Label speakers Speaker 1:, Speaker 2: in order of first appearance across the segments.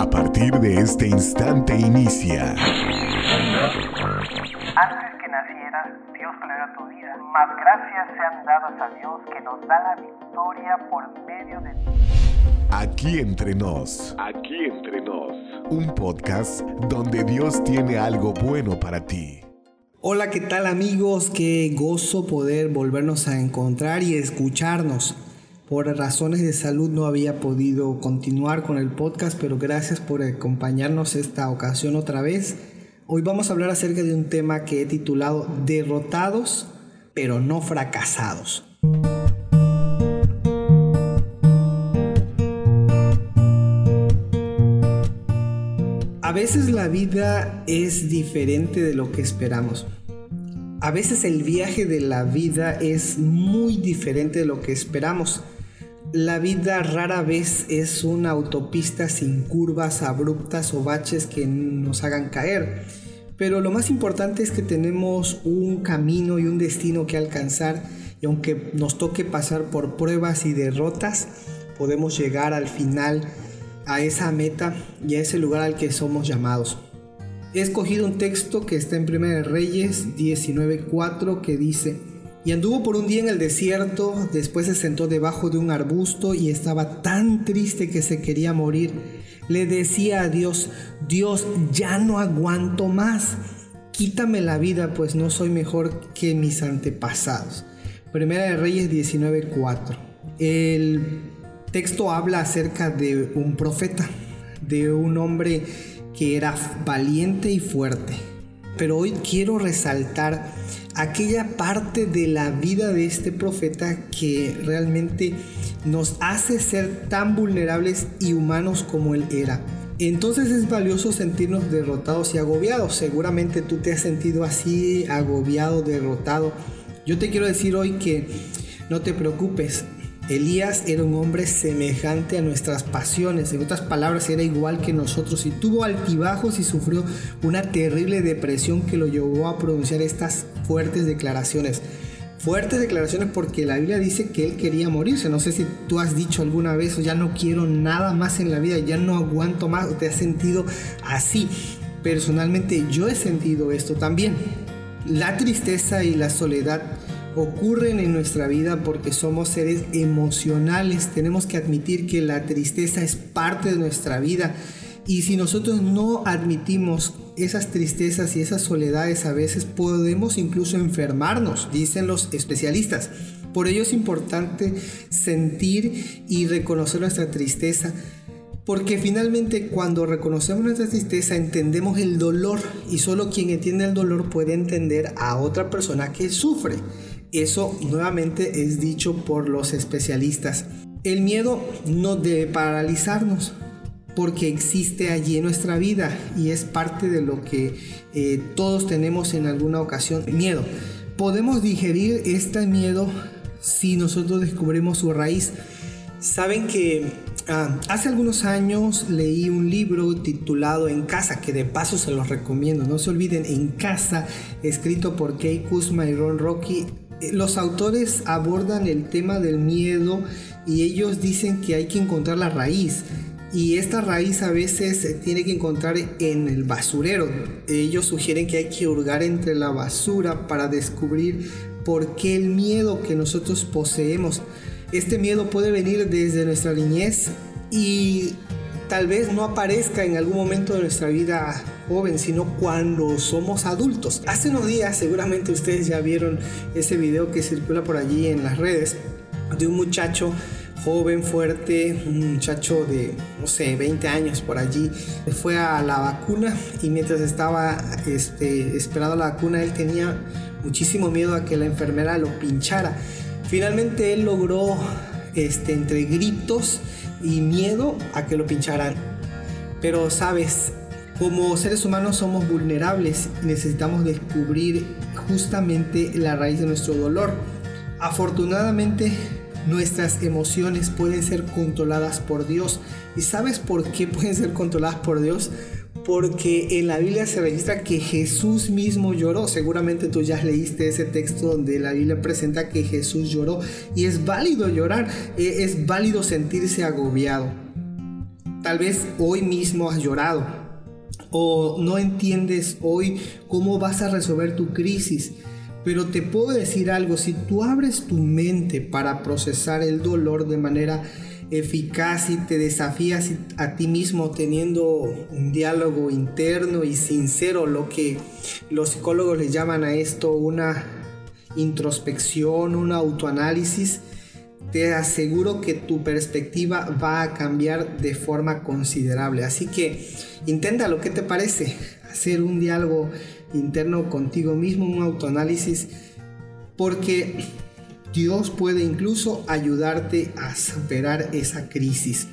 Speaker 1: A partir de este instante inicia.
Speaker 2: Antes que nacieras, Dios creó tu vida. Más gracias sean dadas a Dios que nos da la victoria por medio de ti.
Speaker 1: Aquí entre nos. Aquí entre nos. Un podcast donde Dios tiene algo bueno para ti.
Speaker 3: Hola, ¿qué tal amigos? Qué gozo poder volvernos a encontrar y escucharnos. Por razones de salud no había podido continuar con el podcast, pero gracias por acompañarnos esta ocasión otra vez. Hoy vamos a hablar acerca de un tema que he titulado Derrotados, pero no fracasados. A veces la vida es diferente de lo que esperamos. A veces el viaje de la vida es muy diferente de lo que esperamos. La vida rara vez es una autopista sin curvas abruptas o baches que nos hagan caer. Pero lo más importante es que tenemos un camino y un destino que alcanzar y aunque nos toque pasar por pruebas y derrotas, podemos llegar al final a esa meta y a ese lugar al que somos llamados. He escogido un texto que está en 1 Reyes 19.4 que dice, y anduvo por un día en el desierto, después se sentó debajo de un arbusto y estaba tan triste que se quería morir. Le decía a Dios, Dios, ya no aguanto más. Quítame la vida, pues no soy mejor que mis antepasados. Primera de Reyes 19:4. El texto habla acerca de un profeta, de un hombre que era valiente y fuerte. Pero hoy quiero resaltar aquella parte de la vida de este profeta que realmente nos hace ser tan vulnerables y humanos como él era. Entonces es valioso sentirnos derrotados y agobiados. Seguramente tú te has sentido así, agobiado, derrotado. Yo te quiero decir hoy que no te preocupes, Elías era un hombre semejante a nuestras pasiones, en otras palabras era igual que nosotros y tuvo altibajos y sufrió una terrible depresión que lo llevó a pronunciar estas fuertes declaraciones. Fuertes declaraciones porque la Biblia dice que él quería morirse. No sé si tú has dicho alguna vez, ya no quiero nada más en la vida, ya no aguanto más, o te has sentido así. Personalmente yo he sentido esto también. La tristeza y la soledad ocurren en nuestra vida porque somos seres emocionales. Tenemos que admitir que la tristeza es parte de nuestra vida. Y si nosotros no admitimos esas tristezas y esas soledades, a veces podemos incluso enfermarnos, dicen los especialistas. Por ello es importante sentir y reconocer nuestra tristeza, porque finalmente cuando reconocemos nuestra tristeza entendemos el dolor y solo quien entiende el dolor puede entender a otra persona que sufre. Eso nuevamente es dicho por los especialistas. El miedo no debe paralizarnos porque existe allí en nuestra vida y es parte de lo que eh, todos tenemos en alguna ocasión. Miedo. Podemos digerir este miedo si nosotros descubrimos su raíz. Saben que ah, hace algunos años leí un libro titulado En casa, que de paso se los recomiendo. No se olviden, En casa, escrito por Kay Kuzma y Ron Rocky los autores abordan el tema del miedo y ellos dicen que hay que encontrar la raíz. Y esta raíz a veces se tiene que encontrar en el basurero. Ellos sugieren que hay que hurgar entre la basura para descubrir por qué el miedo que nosotros poseemos. Este miedo puede venir desde nuestra niñez y tal vez no aparezca en algún momento de nuestra vida joven, sino cuando somos adultos. Hace unos días seguramente ustedes ya vieron ese video que circula por allí en las redes de un muchacho joven, fuerte, un muchacho de, no sé, 20 años por allí, fue a la vacuna y mientras estaba este, esperando la vacuna él tenía muchísimo miedo a que la enfermera lo pinchara. Finalmente él logró, este, entre gritos, y miedo a que lo pincharan. Pero sabes, como seres humanos somos vulnerables y necesitamos descubrir justamente la raíz de nuestro dolor. Afortunadamente, nuestras emociones pueden ser controladas por Dios. ¿Y sabes por qué pueden ser controladas por Dios? Porque en la Biblia se registra que Jesús mismo lloró. Seguramente tú ya leíste ese texto donde la Biblia presenta que Jesús lloró. Y es válido llorar, e, es válido sentirse agobiado. Tal vez hoy mismo has llorado o no entiendes hoy cómo vas a resolver tu crisis. Pero te puedo decir algo, si tú abres tu mente para procesar el dolor de manera eficaz y te desafías a ti mismo teniendo un diálogo interno y sincero, lo que los psicólogos le llaman a esto una introspección, un autoanálisis, te aseguro que tu perspectiva va a cambiar de forma considerable. Así que inténtalo, ¿qué te parece? Hacer un diálogo interno contigo mismo, un autoanálisis, porque Dios puede incluso ayudarte a superar esa crisis.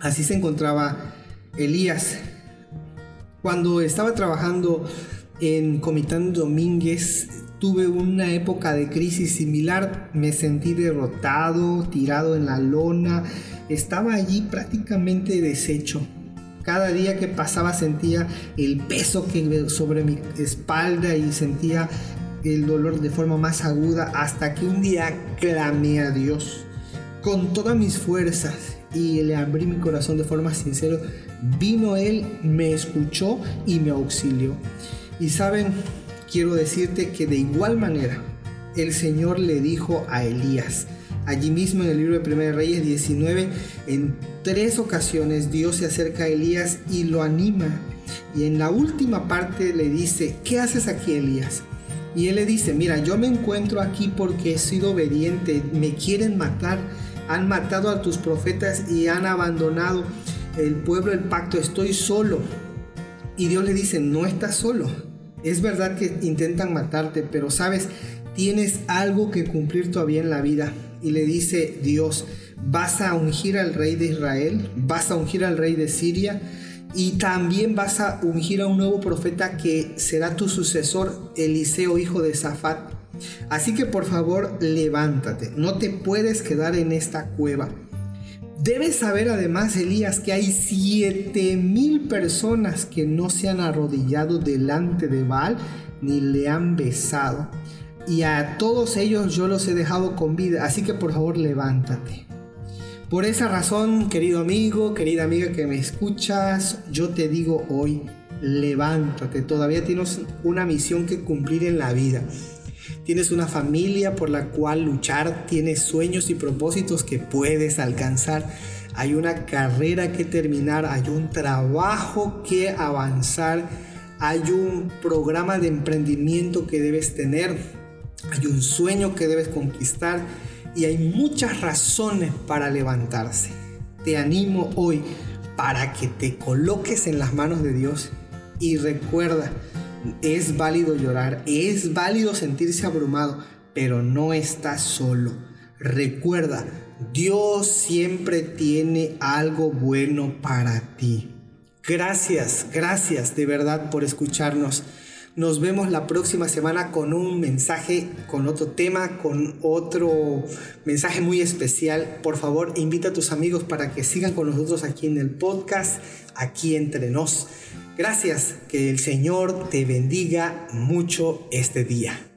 Speaker 3: Así se encontraba Elías. Cuando estaba trabajando en Comitán Domínguez, tuve una época de crisis similar. Me sentí derrotado, tirado en la lona. Estaba allí prácticamente deshecho. Cada día que pasaba sentía el peso que sobre mi espalda y sentía el dolor de forma más aguda hasta que un día clamé a Dios con todas mis fuerzas y le abrí mi corazón de forma sincera. Vino Él, me escuchó y me auxilió. Y saben, quiero decirte que de igual manera el Señor le dijo a Elías, allí mismo en el libro de 1 Reyes 19, en tres ocasiones Dios se acerca a Elías y lo anima. Y en la última parte le dice, ¿qué haces aquí Elías? Y él le dice, mira, yo me encuentro aquí porque he sido obediente, me quieren matar, han matado a tus profetas y han abandonado el pueblo, el pacto, estoy solo. Y Dios le dice, no estás solo. Es verdad que intentan matarte, pero sabes, tienes algo que cumplir todavía en la vida. Y le dice Dios, vas a ungir al rey de Israel, vas a ungir al rey de Siria y también vas a ungir a un nuevo profeta que será tu sucesor, Eliseo, hijo de Safat. Así que por favor, levántate, no te puedes quedar en esta cueva. Debes saber además, Elías, que hay siete mil personas que no se han arrodillado delante de Baal ni le han besado. Y a todos ellos yo los he dejado con vida, así que por favor levántate. Por esa razón, querido amigo, querida amiga que me escuchas, yo te digo hoy, levántate, todavía tienes una misión que cumplir en la vida. Tienes una familia por la cual luchar, tienes sueños y propósitos que puedes alcanzar. Hay una carrera que terminar, hay un trabajo que avanzar, hay un programa de emprendimiento que debes tener, hay un sueño que debes conquistar y hay muchas razones para levantarse. Te animo hoy para que te coloques en las manos de Dios y recuerda, es válido llorar, es válido sentirse abrumado, pero no estás solo. Recuerda, Dios siempre tiene algo bueno para ti. Gracias, gracias de verdad por escucharnos. Nos vemos la próxima semana con un mensaje, con otro tema, con otro mensaje muy especial. Por favor, invita a tus amigos para que sigan con nosotros aquí en el podcast, aquí entre nos. Gracias, que el Señor te bendiga mucho este día.